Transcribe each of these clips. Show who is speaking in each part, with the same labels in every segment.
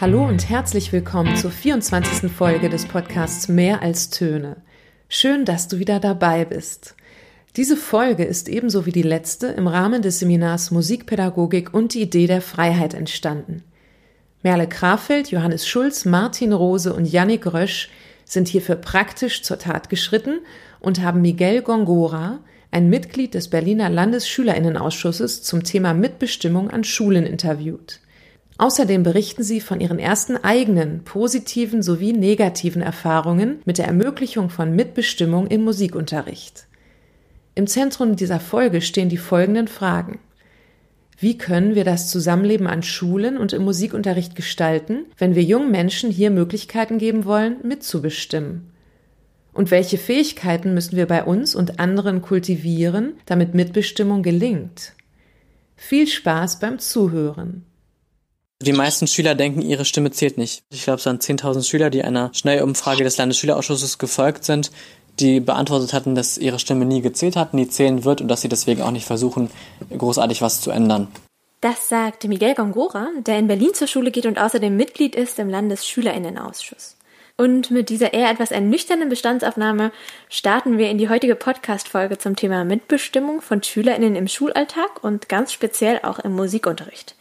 Speaker 1: Hallo und herzlich willkommen zur 24. Folge des Podcasts Mehr als Töne. Schön, dass du wieder dabei bist. Diese Folge ist ebenso wie die letzte im Rahmen des Seminars Musikpädagogik und die Idee der Freiheit entstanden. Merle Krafeld, Johannes Schulz, Martin Rose und Yannick Rösch sind hierfür praktisch zur Tat geschritten und haben Miguel Gongora, ein Mitglied des Berliner Landesschülerinnenausschusses, zum Thema Mitbestimmung an Schulen interviewt. Außerdem berichten sie von ihren ersten eigenen positiven sowie negativen Erfahrungen mit der Ermöglichung von Mitbestimmung im Musikunterricht. Im Zentrum dieser Folge stehen die folgenden Fragen. Wie können wir das Zusammenleben an Schulen und im Musikunterricht gestalten, wenn wir jungen Menschen hier Möglichkeiten geben wollen, mitzubestimmen? Und welche Fähigkeiten müssen wir bei uns und anderen kultivieren, damit Mitbestimmung gelingt? Viel Spaß beim Zuhören.
Speaker 2: Die meisten Schüler denken, ihre Stimme zählt nicht. Ich glaube, es waren 10.000 Schüler, die einer Schnellumfrage des Landesschülerausschusses gefolgt sind, die beantwortet hatten, dass ihre Stimme nie gezählt hat, nie zählen wird und dass sie deswegen auch nicht versuchen, großartig was zu ändern.
Speaker 3: Das sagt Miguel Gongora, der in Berlin zur Schule geht und außerdem Mitglied ist im Landesschülerinnenausschuss. Und mit dieser eher etwas ernüchternden Bestandsaufnahme starten wir in die heutige Podcast-Folge zum Thema Mitbestimmung von SchülerInnen im Schulalltag und ganz speziell auch im Musikunterricht.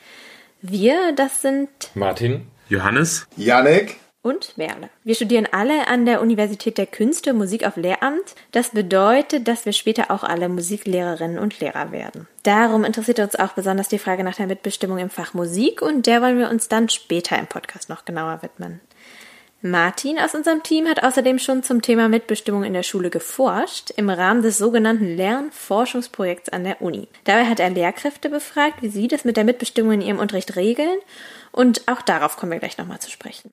Speaker 3: Wir, das sind
Speaker 4: Martin, Johannes,
Speaker 5: Janek
Speaker 3: und Merle. Wir studieren alle an der Universität der Künste Musik auf Lehramt. Das bedeutet, dass wir später auch alle Musiklehrerinnen und Lehrer werden. Darum interessiert uns auch besonders die Frage nach der Mitbestimmung im Fach Musik und der wollen wir uns dann später im Podcast noch genauer widmen. Martin aus unserem Team hat außerdem schon zum Thema Mitbestimmung in der Schule geforscht, im Rahmen des sogenannten Lernforschungsprojekts an der Uni. Dabei hat er Lehrkräfte befragt, wie sie das mit der Mitbestimmung in ihrem Unterricht regeln, und auch darauf kommen wir gleich nochmal zu sprechen.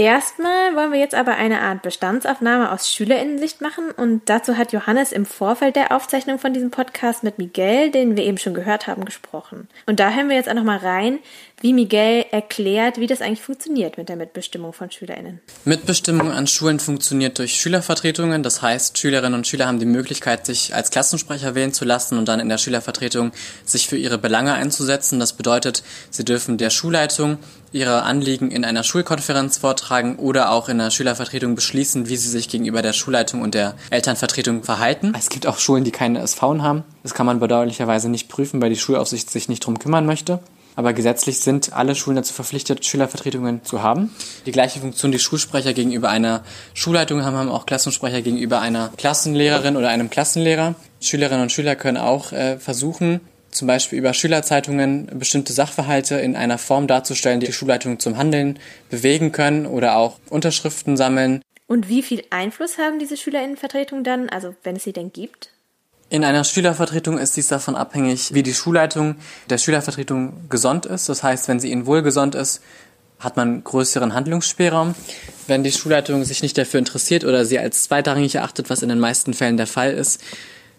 Speaker 3: Erstmal wollen wir jetzt aber eine Art Bestandsaufnahme aus Schülerinnensicht machen und dazu hat Johannes im Vorfeld der Aufzeichnung von diesem Podcast mit Miguel, den wir eben schon gehört haben, gesprochen. Und da hören wir jetzt auch nochmal rein, wie Miguel erklärt, wie das eigentlich funktioniert mit der Mitbestimmung von SchülerInnen.
Speaker 2: Mitbestimmung an Schulen funktioniert durch Schülervertretungen. Das heißt, Schülerinnen und Schüler haben die Möglichkeit, sich als Klassensprecher wählen zu lassen und dann in der Schülervertretung sich für ihre Belange einzusetzen. Das bedeutet, sie dürfen der Schulleitung ihre Anliegen in einer Schulkonferenz vortragen oder auch in der Schülervertretung beschließen, wie sie sich gegenüber der Schulleitung und der Elternvertretung verhalten. Es gibt auch Schulen, die keine SV haben. Das kann man bedauerlicherweise nicht prüfen, weil die Schulaufsicht sich nicht drum kümmern möchte aber gesetzlich sind alle Schulen dazu verpflichtet, Schülervertretungen zu haben. Die gleiche Funktion, die Schulsprecher gegenüber einer Schulleitung haben, haben auch Klassensprecher gegenüber einer Klassenlehrerin oder einem Klassenlehrer. Schülerinnen und Schüler können auch äh, versuchen, zum Beispiel über Schülerzeitungen bestimmte Sachverhalte in einer Form darzustellen, die die Schulleitung zum Handeln bewegen können oder auch Unterschriften sammeln.
Speaker 3: Und wie viel Einfluss haben diese Schülerinnenvertretungen dann, also wenn es sie denn gibt?
Speaker 2: In einer Schülervertretung ist dies davon abhängig, wie die Schulleitung der Schülervertretung gesonnt ist. Das heißt, wenn sie ihnen wohlgesonnt ist, hat man größeren Handlungsspielraum. Wenn die Schulleitung sich nicht dafür interessiert oder sie als zweitrangig erachtet, was in den meisten Fällen der Fall ist,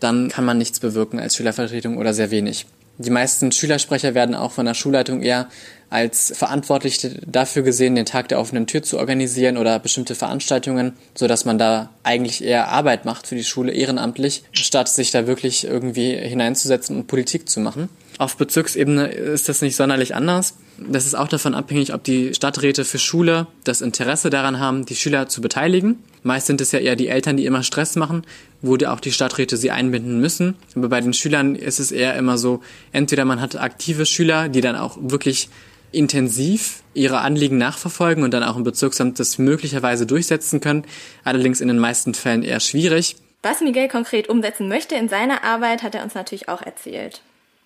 Speaker 2: dann kann man nichts bewirken als Schülervertretung oder sehr wenig. Die meisten Schülersprecher werden auch von der Schulleitung eher als verantwortlich dafür gesehen, den Tag der offenen Tür zu organisieren oder bestimmte Veranstaltungen, so dass man da eigentlich eher Arbeit macht für die Schule ehrenamtlich, statt sich da wirklich irgendwie hineinzusetzen und Politik zu machen. Auf Bezirksebene ist das nicht sonderlich anders. Das ist auch davon abhängig, ob die Stadträte für Schule das Interesse daran haben, die Schüler zu beteiligen. Meist sind es ja eher die Eltern, die immer Stress machen, wo auch die Stadträte sie einbinden müssen. Aber bei den Schülern ist es eher immer so, entweder man hat aktive Schüler, die dann auch wirklich intensiv ihre Anliegen nachverfolgen und dann auch im Bezirksamt das möglicherweise durchsetzen können, allerdings in den meisten Fällen eher schwierig.
Speaker 3: Was Miguel konkret umsetzen möchte in seiner Arbeit, hat er uns natürlich auch erzählt.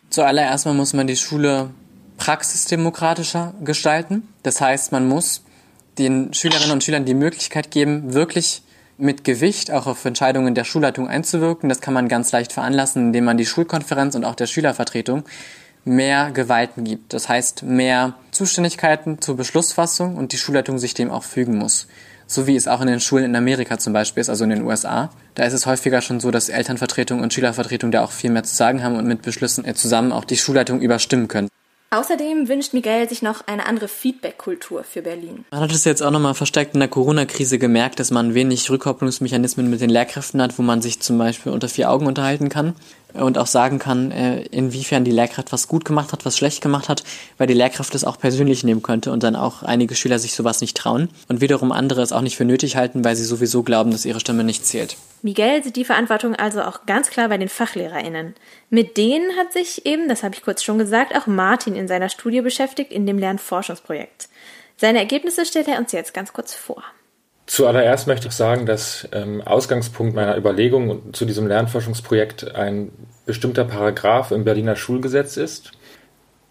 Speaker 2: Zuallererst mal muss man die Schule praxisdemokratischer gestalten. Das heißt, man muss den Schülerinnen und Schülern die Möglichkeit geben, wirklich mit Gewicht auch auf Entscheidungen der Schulleitung einzuwirken. Das kann man ganz leicht veranlassen, indem man die Schulkonferenz und auch der Schülervertretung mehr Gewalten gibt. Das heißt, mehr Zuständigkeiten zur Beschlussfassung und die Schulleitung sich dem auch fügen muss. So wie es auch in den Schulen in Amerika zum Beispiel ist, also in den USA. Da ist es häufiger schon so, dass Elternvertretung und Schülervertretung da auch viel mehr zu sagen haben und mit Beschlüssen zusammen auch die Schulleitung überstimmen können.
Speaker 3: Außerdem wünscht Miguel sich noch eine andere Feedback-Kultur für Berlin.
Speaker 2: Man hat es jetzt auch nochmal verstärkt in der Corona-Krise gemerkt, dass man wenig Rückkopplungsmechanismen mit den Lehrkräften hat, wo man sich zum Beispiel unter vier Augen unterhalten kann. Und auch sagen kann, äh, inwiefern die Lehrkraft was gut gemacht hat, was schlecht gemacht hat, weil die Lehrkraft es auch persönlich nehmen könnte und dann auch einige Schüler sich sowas nicht trauen und wiederum andere es auch nicht für nötig halten, weil sie sowieso glauben, dass ihre Stimme nicht zählt.
Speaker 3: Miguel sieht die Verantwortung also auch ganz klar bei den FachlehrerInnen. Mit denen hat sich eben, das habe ich kurz schon gesagt, auch Martin in seiner Studie beschäftigt in dem Lernforschungsprojekt. Seine Ergebnisse stellt er uns jetzt ganz kurz vor.
Speaker 5: Zuallererst möchte ich sagen, dass ähm, Ausgangspunkt meiner Überlegung zu diesem Lernforschungsprojekt ein bestimmter Paragraph im Berliner Schulgesetz ist,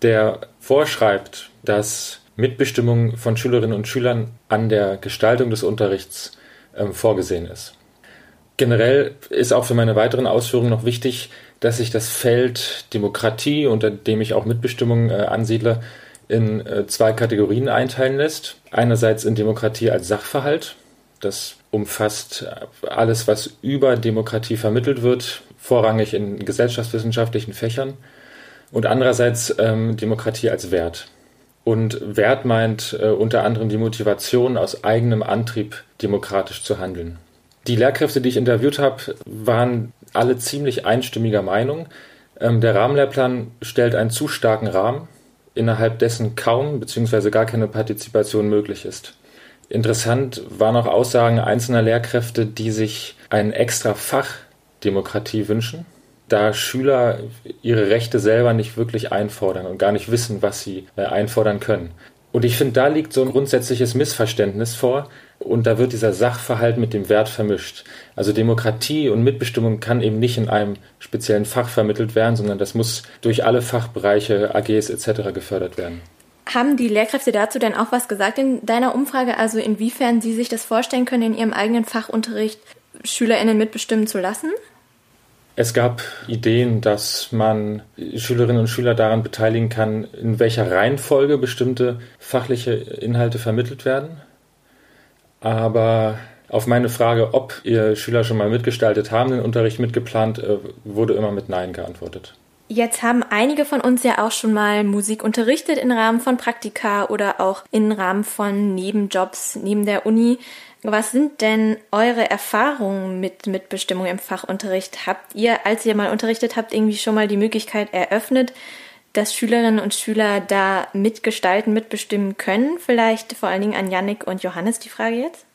Speaker 5: der vorschreibt, dass Mitbestimmung von Schülerinnen und Schülern an der Gestaltung des Unterrichts ähm, vorgesehen ist. Generell ist auch für meine weiteren Ausführungen noch wichtig, dass sich das Feld Demokratie, unter dem ich auch Mitbestimmung äh, ansiedle, in äh, zwei Kategorien einteilen lässt. Einerseits in Demokratie als Sachverhalt, das umfasst alles, was über Demokratie vermittelt wird, vorrangig in gesellschaftswissenschaftlichen Fächern. Und andererseits ähm, Demokratie als Wert. Und Wert meint äh, unter anderem die Motivation, aus eigenem Antrieb demokratisch zu handeln. Die Lehrkräfte, die ich interviewt habe, waren alle ziemlich einstimmiger Meinung. Ähm, der Rahmenlehrplan stellt einen zu starken Rahmen, innerhalb dessen kaum bzw. gar keine Partizipation möglich ist. Interessant waren auch Aussagen einzelner Lehrkräfte, die sich ein extra Fach Demokratie wünschen, da Schüler ihre Rechte selber nicht wirklich einfordern und gar nicht wissen, was sie äh, einfordern können. Und ich finde, da liegt so ein grundsätzliches Missverständnis vor und da wird dieser Sachverhalt mit dem Wert vermischt. Also Demokratie und Mitbestimmung kann eben nicht in einem speziellen Fach vermittelt werden, sondern das muss durch alle Fachbereiche, AGs etc. gefördert werden.
Speaker 3: Haben die Lehrkräfte dazu denn auch was gesagt in deiner Umfrage? Also inwiefern sie sich das vorstellen können, in ihrem eigenen Fachunterricht SchülerInnen mitbestimmen zu lassen?
Speaker 5: Es gab Ideen, dass man Schülerinnen und Schüler daran beteiligen kann, in welcher Reihenfolge bestimmte fachliche Inhalte vermittelt werden. Aber auf meine Frage, ob ihr Schüler schon mal mitgestaltet haben, den Unterricht mitgeplant, äh, wurde immer mit Nein geantwortet.
Speaker 3: Jetzt haben einige von uns ja auch schon mal Musik unterrichtet im Rahmen von Praktika oder auch im Rahmen von Nebenjobs neben der Uni. Was sind denn eure Erfahrungen mit Mitbestimmung im Fachunterricht? Habt ihr, als ihr mal unterrichtet habt, irgendwie schon mal die Möglichkeit eröffnet, dass Schülerinnen und Schüler da mitgestalten, mitbestimmen können? Vielleicht vor allen Dingen an Yannick und Johannes die Frage jetzt?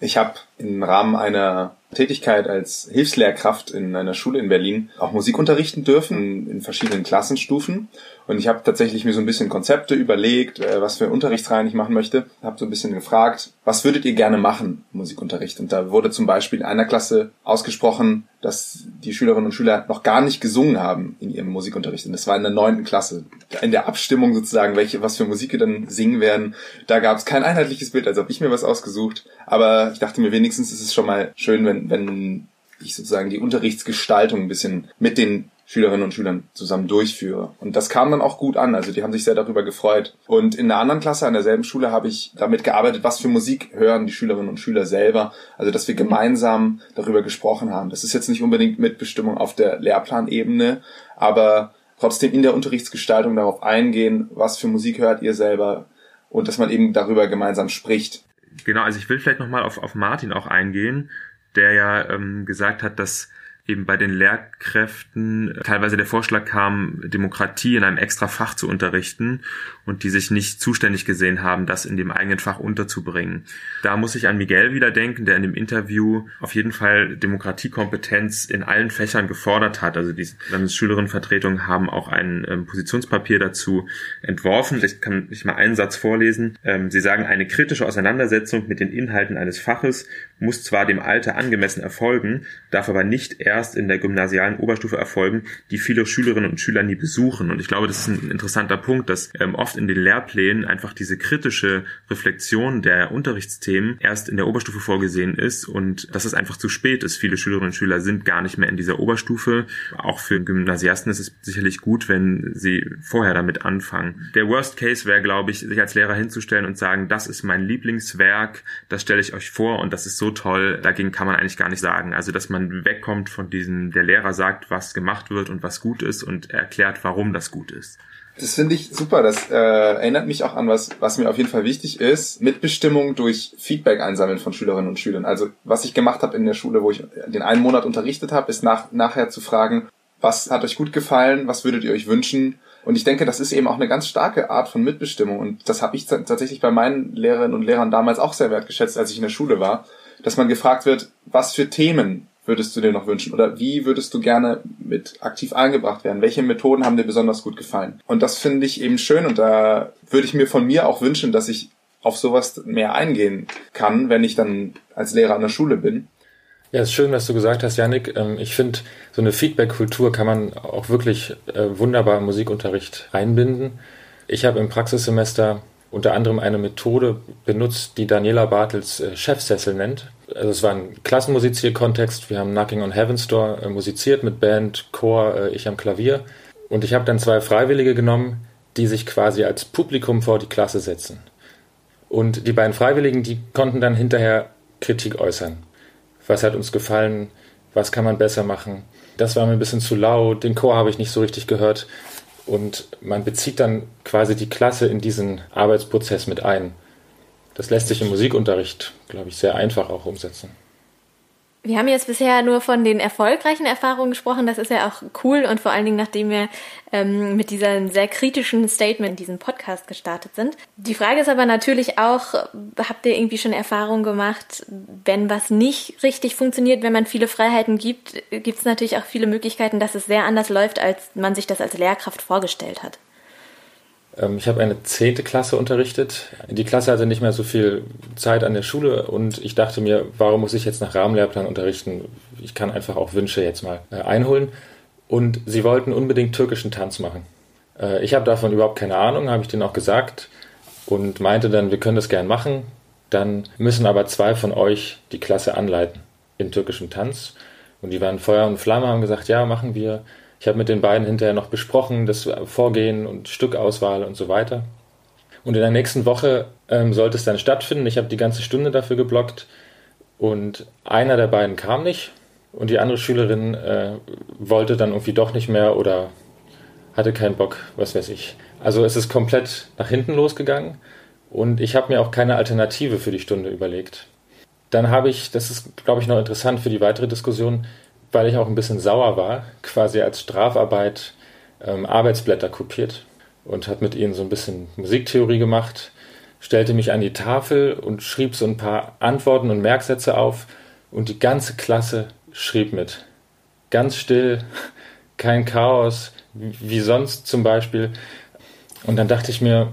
Speaker 6: Ich habe im Rahmen einer Tätigkeit als Hilfslehrkraft in einer Schule in Berlin auch Musik unterrichten dürfen in verschiedenen Klassenstufen. Und ich habe tatsächlich mir so ein bisschen Konzepte überlegt, äh, was für Unterrichtsreihen ich machen möchte. Habe so ein bisschen gefragt, was würdet ihr gerne machen, Musikunterricht? Und da wurde zum Beispiel in einer Klasse ausgesprochen, dass die Schülerinnen und Schüler noch gar nicht gesungen haben in ihrem Musikunterricht. Und das war in der neunten Klasse. In der Abstimmung sozusagen, welche, was für Musik wir dann singen werden, da gab es kein einheitliches Bild, also habe ich mir was ausgesucht. Aber ich dachte mir, wenigstens ist es schon mal schön, wenn wenn, ich sozusagen die Unterrichtsgestaltung ein bisschen mit den Schülerinnen und Schülern zusammen durchführe. Und das kam dann auch gut an. Also die haben sich sehr darüber gefreut. Und in einer anderen Klasse an derselben Schule habe ich damit gearbeitet, was für Musik hören die Schülerinnen und Schüler selber. Also dass wir gemeinsam darüber gesprochen haben. Das ist jetzt nicht unbedingt Mitbestimmung auf der Lehrplanebene, aber trotzdem in der Unterrichtsgestaltung darauf eingehen, was für Musik hört ihr selber und dass man eben darüber gemeinsam spricht.
Speaker 4: Genau, also ich will vielleicht nochmal auf, auf Martin auch eingehen der ja ähm, gesagt hat, dass eben bei den Lehrkräften teilweise der Vorschlag kam, Demokratie in einem extra Fach zu unterrichten und die sich nicht zuständig gesehen haben, das in dem eigenen Fach unterzubringen. Da muss ich an Miguel wieder denken, der in dem Interview auf jeden Fall Demokratiekompetenz in allen Fächern gefordert hat. Also die Landesschülerinnenvertretungen haben auch ein ähm, Positionspapier dazu entworfen. Ich kann nicht mal einen Satz vorlesen. Ähm, sie sagen, eine kritische Auseinandersetzung mit den Inhalten eines Faches muss zwar dem Alter angemessen erfolgen, darf aber nicht erst in der gymnasialen Oberstufe erfolgen, die viele Schülerinnen und Schüler nie besuchen. Und ich glaube, das ist ein interessanter Punkt, dass ähm, oft in den Lehrplänen einfach diese kritische Reflexion der Unterrichtsthemen erst in der Oberstufe vorgesehen ist und dass es einfach zu spät ist. Viele Schülerinnen und Schüler sind gar nicht mehr in dieser Oberstufe. Auch für Gymnasiasten ist es sicherlich gut, wenn sie vorher damit anfangen. Der Worst Case wäre, glaube ich, sich als Lehrer hinzustellen und sagen, das ist mein Lieblingswerk, das stelle ich euch vor und das ist so toll, dagegen kann man eigentlich gar nicht sagen. Also, dass man wegkommt von diesem, der Lehrer sagt, was gemacht wird und was gut ist und erklärt, warum das gut ist.
Speaker 6: Das finde ich super. Das äh, erinnert mich auch an was, was mir auf jeden Fall wichtig ist. Mitbestimmung durch Feedback einsammeln von Schülerinnen und Schülern. Also was ich gemacht habe in der Schule, wo ich den einen Monat unterrichtet habe, ist nach, nachher zu fragen, Was hat euch gut gefallen? Was würdet ihr euch wünschen? Und ich denke, das ist eben auch eine ganz starke Art von Mitbestimmung. Und das habe ich tatsächlich bei meinen Lehrerinnen und Lehrern damals auch sehr wertgeschätzt, als ich in der Schule war, dass man gefragt wird, was für Themen würdest du dir noch wünschen? Oder wie würdest du gerne mit aktiv eingebracht werden? Welche Methoden haben dir besonders gut gefallen? Und das finde ich eben schön und da würde ich mir von mir auch wünschen, dass ich auf sowas mehr eingehen kann, wenn ich dann als Lehrer an der Schule bin.
Speaker 5: Ja, ist schön, was du gesagt hast, Janik. Ähm, ich finde, so eine Feedback-Kultur kann man auch wirklich äh, wunderbar im Musikunterricht einbinden. Ich habe im Praxissemester unter anderem eine Methode benutzt, die Daniela Bartels äh, Chefsessel nennt. Also es war ein Klassenmusizierkontext. Wir haben Knocking on Heaven's Door äh, musiziert mit Band, Chor, ich am Klavier. Und ich habe dann zwei Freiwillige genommen, die sich quasi als Publikum vor die Klasse setzen. Und die beiden Freiwilligen, die konnten dann hinterher Kritik äußern. Was hat uns gefallen? Was kann man besser machen? Das war mir ein bisschen zu laut. Den Chor habe ich nicht so richtig gehört. Und man bezieht dann quasi die Klasse in diesen Arbeitsprozess mit ein. Das lässt sich im Musikunterricht, glaube ich, sehr einfach auch umsetzen.
Speaker 3: Wir haben jetzt bisher nur von den erfolgreichen Erfahrungen gesprochen. Das ist ja auch cool und vor allen Dingen, nachdem wir ähm, mit diesem sehr kritischen Statement diesen Podcast gestartet sind. Die Frage ist aber natürlich auch, habt ihr irgendwie schon Erfahrungen gemacht, wenn was nicht richtig funktioniert, wenn man viele Freiheiten gibt, gibt es natürlich auch viele Möglichkeiten, dass es sehr anders läuft, als man sich das als Lehrkraft vorgestellt hat.
Speaker 5: Ähm, ich habe eine zehnte Klasse unterrichtet. Die Klasse hatte nicht mehr so viel Zeit an der Schule und ich dachte mir, warum muss ich jetzt nach Rahmenlehrplan unterrichten? Ich kann einfach auch Wünsche jetzt mal äh, einholen. Und sie wollten unbedingt türkischen Tanz machen. Äh, ich habe davon überhaupt keine Ahnung, habe ich denen auch gesagt und meinte dann, wir können das gern machen. Dann müssen aber zwei von euch die Klasse anleiten in türkischem Tanz. Und die waren Feuer und Flamme, haben gesagt, ja, machen wir. Ich habe mit den beiden hinterher noch besprochen, das Vorgehen und Stückauswahl und so weiter. Und in der nächsten Woche ähm, sollte es dann stattfinden. Ich habe die ganze Stunde dafür geblockt und einer der beiden kam nicht und die andere Schülerin äh, wollte dann irgendwie doch nicht mehr oder hatte keinen Bock, was weiß ich. Also es ist komplett nach hinten losgegangen und ich habe mir auch keine Alternative für die Stunde überlegt. Dann habe ich, das ist glaube ich noch interessant für die weitere Diskussion, weil ich auch ein bisschen sauer war, quasi als Strafarbeit ähm, Arbeitsblätter kopiert und habe mit ihnen so ein bisschen Musiktheorie gemacht, stellte mich an die Tafel und schrieb so ein paar Antworten und Merksätze auf und die ganze Klasse schrieb mit. Ganz still, kein Chaos, wie sonst zum Beispiel. Und dann dachte ich mir,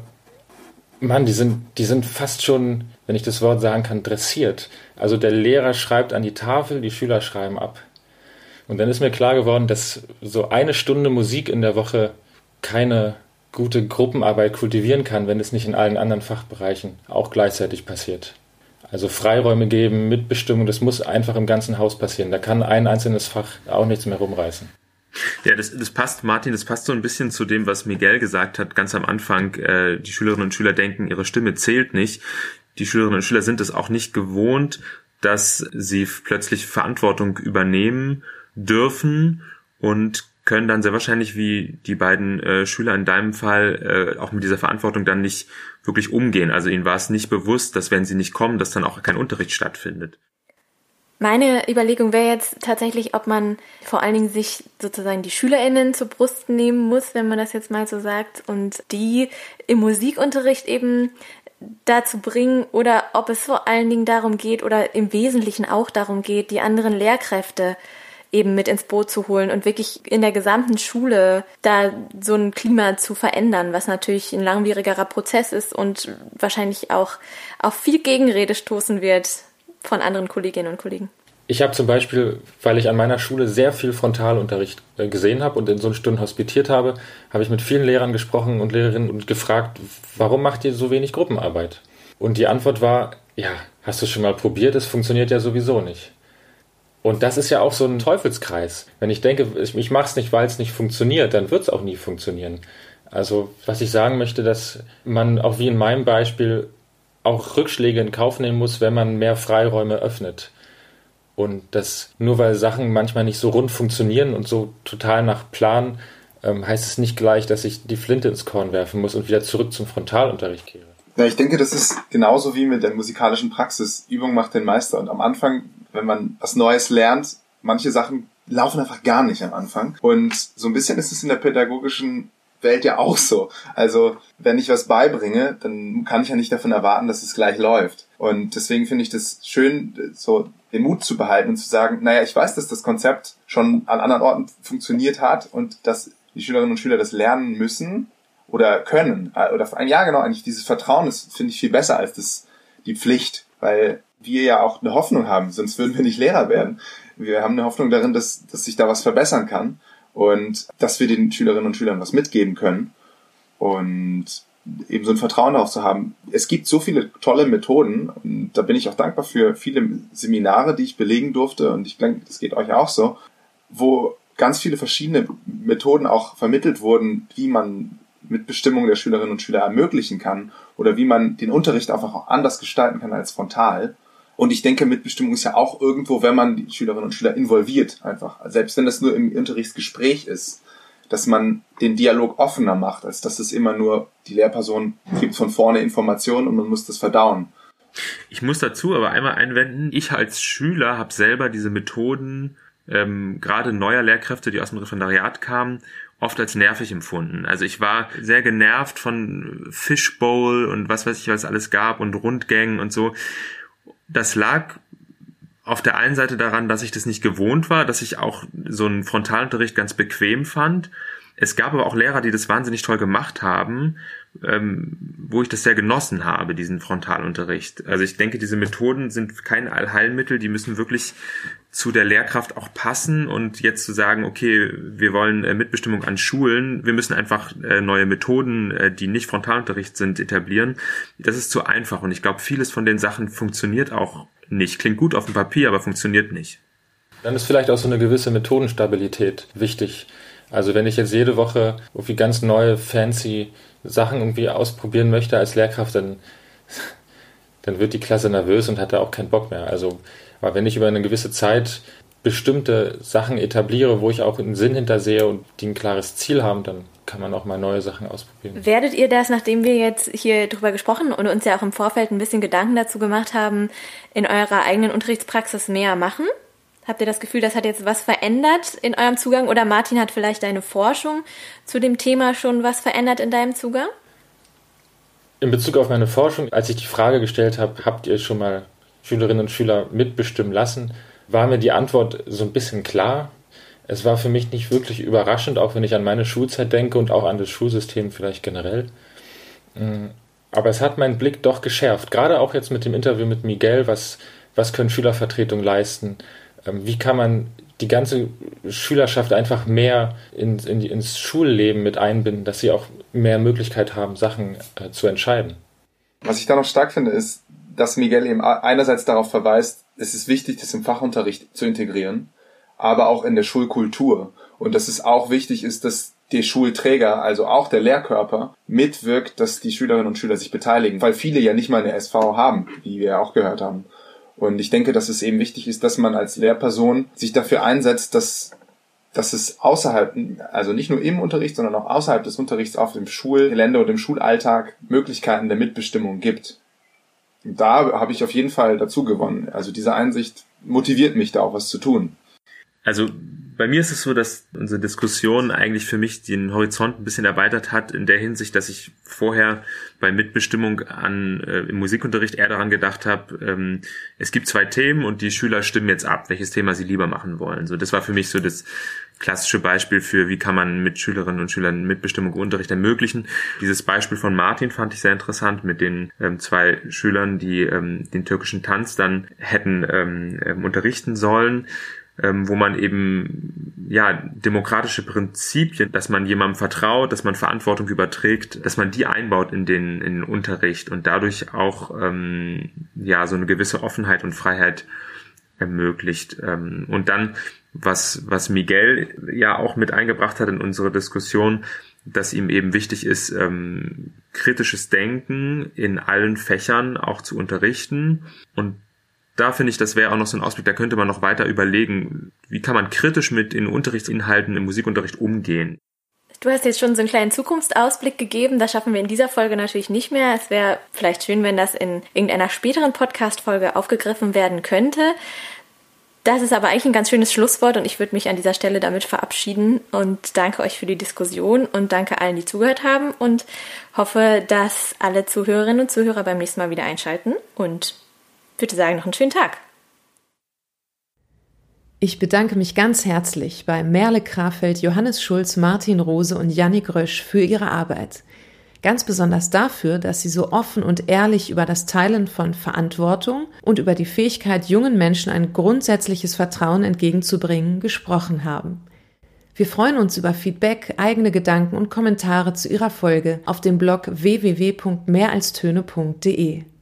Speaker 5: Mann, die sind, die sind fast schon, wenn ich das Wort sagen kann, dressiert. Also der Lehrer schreibt an die Tafel, die Schüler schreiben ab. Und dann ist mir klar geworden, dass so eine Stunde Musik in der Woche keine gute Gruppenarbeit kultivieren kann, wenn es nicht in allen anderen Fachbereichen auch gleichzeitig passiert. Also Freiräume geben, Mitbestimmung, das muss einfach im ganzen Haus passieren. Da kann ein einzelnes Fach auch nichts mehr rumreißen.
Speaker 4: Ja, das, das passt, Martin, das passt so ein bisschen zu dem, was Miguel gesagt hat, ganz am Anfang. Äh, die Schülerinnen und Schüler denken, ihre Stimme zählt nicht. Die Schülerinnen und Schüler sind es auch nicht gewohnt, dass sie plötzlich Verantwortung übernehmen dürfen und können dann sehr wahrscheinlich wie die beiden äh, Schüler in deinem Fall äh, auch mit dieser Verantwortung dann nicht wirklich umgehen. Also ihnen war es nicht bewusst, dass wenn sie nicht kommen, dass dann auch kein Unterricht stattfindet.
Speaker 3: Meine Überlegung wäre jetzt tatsächlich, ob man vor allen Dingen sich sozusagen die SchülerInnen zur Brust nehmen muss, wenn man das jetzt mal so sagt, und die im Musikunterricht eben dazu bringen oder ob es vor allen Dingen darum geht oder im Wesentlichen auch darum geht, die anderen Lehrkräfte eben mit ins Boot zu holen und wirklich in der gesamten Schule da so ein Klima zu verändern, was natürlich ein langwierigerer Prozess ist und wahrscheinlich auch auf viel Gegenrede stoßen wird von anderen Kolleginnen und Kollegen.
Speaker 5: Ich habe zum Beispiel, weil ich an meiner Schule sehr viel Frontalunterricht äh, gesehen habe und in so Stunden hospitiert habe, habe ich mit vielen Lehrern gesprochen und Lehrerinnen und gefragt, warum macht ihr so wenig Gruppenarbeit? Und die Antwort war, ja, hast du schon mal probiert, es funktioniert ja sowieso nicht. Und das ist ja auch so ein Teufelskreis. Wenn ich denke, ich, mache es nicht, weil es nicht funktioniert, dann wird es auch nie funktionieren. Also was ich sagen möchte, dass man auch wie in meinem Beispiel auch Rückschläge in Kauf nehmen muss, wenn man mehr Freiräume öffnet. Und dass nur weil Sachen manchmal nicht so rund funktionieren und so total nach Plan, ähm, heißt es nicht gleich, dass ich die Flinte ins Korn werfen muss und wieder zurück zum Frontalunterricht kehre.
Speaker 6: Ja, ich denke, das ist genauso wie mit der musikalischen Praxis. Übung macht den Meister. Und am Anfang wenn man was Neues lernt, manche Sachen laufen einfach gar nicht am Anfang. Und so ein bisschen ist es in der pädagogischen Welt ja auch so. Also wenn ich was beibringe, dann kann ich ja nicht davon erwarten, dass es gleich läuft. Und deswegen finde ich das schön, so den Mut zu behalten und zu sagen, naja, ich weiß, dass das Konzept schon an anderen Orten funktioniert hat und dass die Schülerinnen und Schüler das lernen müssen oder können. Oder ein Jahr genau, eigentlich dieses Vertrauen ist, finde ich, viel besser als das, die Pflicht, weil wir ja auch eine Hoffnung haben, sonst würden wir nicht Lehrer werden. Wir haben eine Hoffnung darin, dass, dass sich da was verbessern kann und dass wir den Schülerinnen und Schülern was mitgeben können und eben so ein Vertrauen darauf zu haben. Es gibt so viele tolle Methoden und da bin ich auch dankbar für viele Seminare, die ich belegen durfte und ich denke, das geht euch auch so, wo ganz viele verschiedene Methoden auch vermittelt wurden, wie man Mitbestimmung der Schülerinnen und Schüler ermöglichen kann oder wie man den Unterricht einfach auch anders gestalten kann als frontal. Und ich denke, Mitbestimmung ist ja auch irgendwo, wenn man die Schülerinnen und Schüler involviert, einfach. Selbst wenn das nur im Unterrichtsgespräch ist, dass man den Dialog offener macht, als dass es immer nur die Lehrperson gibt von vorne Informationen und man muss das verdauen.
Speaker 4: Ich muss dazu aber einmal einwenden, ich als Schüler habe selber diese Methoden, ähm, gerade neuer Lehrkräfte, die aus dem Referendariat kamen, oft als nervig empfunden. Also ich war sehr genervt von Fishbowl und was weiß ich, was alles gab und Rundgängen und so. Das lag auf der einen Seite daran, dass ich das nicht gewohnt war, dass ich auch so einen Frontalunterricht ganz bequem fand. Es gab aber auch Lehrer, die das wahnsinnig toll gemacht haben, ähm, wo ich das sehr genossen habe, diesen Frontalunterricht. Also ich denke, diese Methoden sind kein Allheilmittel, die müssen wirklich zu der Lehrkraft auch passen und jetzt zu sagen, okay, wir wollen äh, Mitbestimmung an Schulen, wir müssen einfach äh, neue Methoden, äh, die nicht Frontalunterricht sind, etablieren. Das ist zu einfach und ich glaube, vieles von den Sachen funktioniert auch nicht. Klingt gut auf dem Papier, aber funktioniert nicht.
Speaker 5: Dann ist vielleicht auch so eine gewisse Methodenstabilität wichtig. Also wenn ich jetzt jede Woche irgendwie ganz neue, fancy Sachen irgendwie ausprobieren möchte als Lehrkraft, dann, dann wird die Klasse nervös und hat da auch keinen Bock mehr. Also aber wenn ich über eine gewisse Zeit bestimmte Sachen etabliere, wo ich auch einen Sinn hintersehe und die ein klares Ziel haben, dann kann man auch mal neue Sachen ausprobieren.
Speaker 3: Werdet ihr das, nachdem wir jetzt hier drüber gesprochen und uns ja auch im Vorfeld ein bisschen Gedanken dazu gemacht haben, in eurer eigenen Unterrichtspraxis mehr machen? Habt ihr das Gefühl, das hat jetzt was verändert in eurem Zugang? Oder Martin hat vielleicht deine Forschung zu dem Thema schon was verändert in deinem Zugang?
Speaker 5: In Bezug auf meine Forschung, als ich die Frage gestellt habe, habt ihr schon mal Schülerinnen und Schüler mitbestimmen lassen, war mir die Antwort so ein bisschen klar. Es war für mich nicht wirklich überraschend, auch wenn ich an meine Schulzeit denke und auch an das Schulsystem vielleicht generell. Mm, aber es hat meinen Blick doch geschärft, gerade auch jetzt mit dem Interview mit Miguel, was, was können Schülervertretungen leisten, wie kann man die ganze Schülerschaft einfach mehr in, in, ins Schulleben mit einbinden, dass sie auch mehr Möglichkeit haben, Sachen äh, zu entscheiden.
Speaker 6: Was ich da noch stark finde, ist, dass Miguel eben einerseits darauf verweist, es ist wichtig, das im Fachunterricht zu integrieren, aber auch in der Schulkultur. Und dass es auch wichtig ist, dass der Schulträger, also auch der Lehrkörper, mitwirkt, dass die Schülerinnen und Schüler sich beteiligen, weil viele ja nicht mal eine SV haben, wie wir auch gehört haben. Und ich denke, dass es eben wichtig ist, dass man als Lehrperson sich dafür einsetzt, dass, dass es außerhalb, also nicht nur im Unterricht, sondern auch außerhalb des Unterrichts auf dem Schulgelände und im Schulalltag Möglichkeiten der Mitbestimmung gibt da habe ich auf jeden Fall dazu gewonnen. Also diese Einsicht motiviert mich da auch was zu tun.
Speaker 4: Also bei mir ist es so, dass unsere Diskussion eigentlich für mich den Horizont ein bisschen erweitert hat, in der Hinsicht, dass ich vorher bei Mitbestimmung an äh, im Musikunterricht eher daran gedacht habe, ähm, es gibt zwei Themen und die Schüler stimmen jetzt ab, welches Thema sie lieber machen wollen. So, das war für mich so das klassische Beispiel für, wie kann man mit Schülerinnen und Schülern Mitbestimmung im Unterricht ermöglichen. Dieses Beispiel von Martin fand ich sehr interessant mit den ähm, zwei Schülern, die ähm, den türkischen Tanz dann hätten ähm, ähm, unterrichten sollen ähm, wo man eben ja demokratische Prinzipien, dass man jemandem vertraut, dass man Verantwortung überträgt, dass man die einbaut in den in den Unterricht und dadurch auch ähm, ja so eine gewisse Offenheit und Freiheit ermöglicht. Ähm, und dann was, was Miguel ja auch mit eingebracht hat in unsere Diskussion, dass ihm eben wichtig ist, ähm, kritisches Denken in allen Fächern auch zu unterrichten. Und da finde ich, das wäre auch noch so ein Ausblick, da könnte man noch weiter überlegen, wie kann man kritisch mit den Unterrichtsinhalten im Musikunterricht umgehen.
Speaker 3: Du hast jetzt schon so einen kleinen Zukunftsausblick gegeben. Das schaffen wir in dieser Folge natürlich nicht mehr. Es wäre vielleicht schön, wenn das in irgendeiner späteren Podcast-Folge aufgegriffen werden könnte. Das ist aber eigentlich ein ganz schönes Schlusswort und ich würde mich an dieser Stelle damit verabschieden und danke euch für die Diskussion und danke allen, die zugehört haben und hoffe, dass alle Zuhörerinnen und Zuhörer beim nächsten Mal wieder einschalten und würde sagen, noch einen schönen Tag.
Speaker 1: Ich bedanke mich ganz herzlich bei Merle Krafeld, Johannes Schulz, Martin Rose und Jannik Rösch für ihre Arbeit. Ganz besonders dafür, dass sie so offen und ehrlich über das Teilen von Verantwortung und über die Fähigkeit, jungen Menschen ein grundsätzliches Vertrauen entgegenzubringen, gesprochen haben. Wir freuen uns über Feedback, eigene Gedanken und Kommentare zu ihrer Folge auf dem Blog www.mehralstöne.de.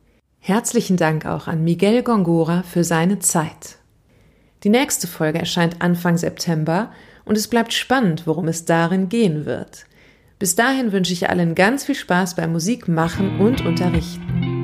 Speaker 1: Herzlichen Dank auch an Miguel Gongora für seine Zeit. Die nächste Folge erscheint Anfang September und es bleibt spannend, worum es darin gehen wird. Bis dahin wünsche ich allen ganz viel Spaß beim Musik machen und unterrichten.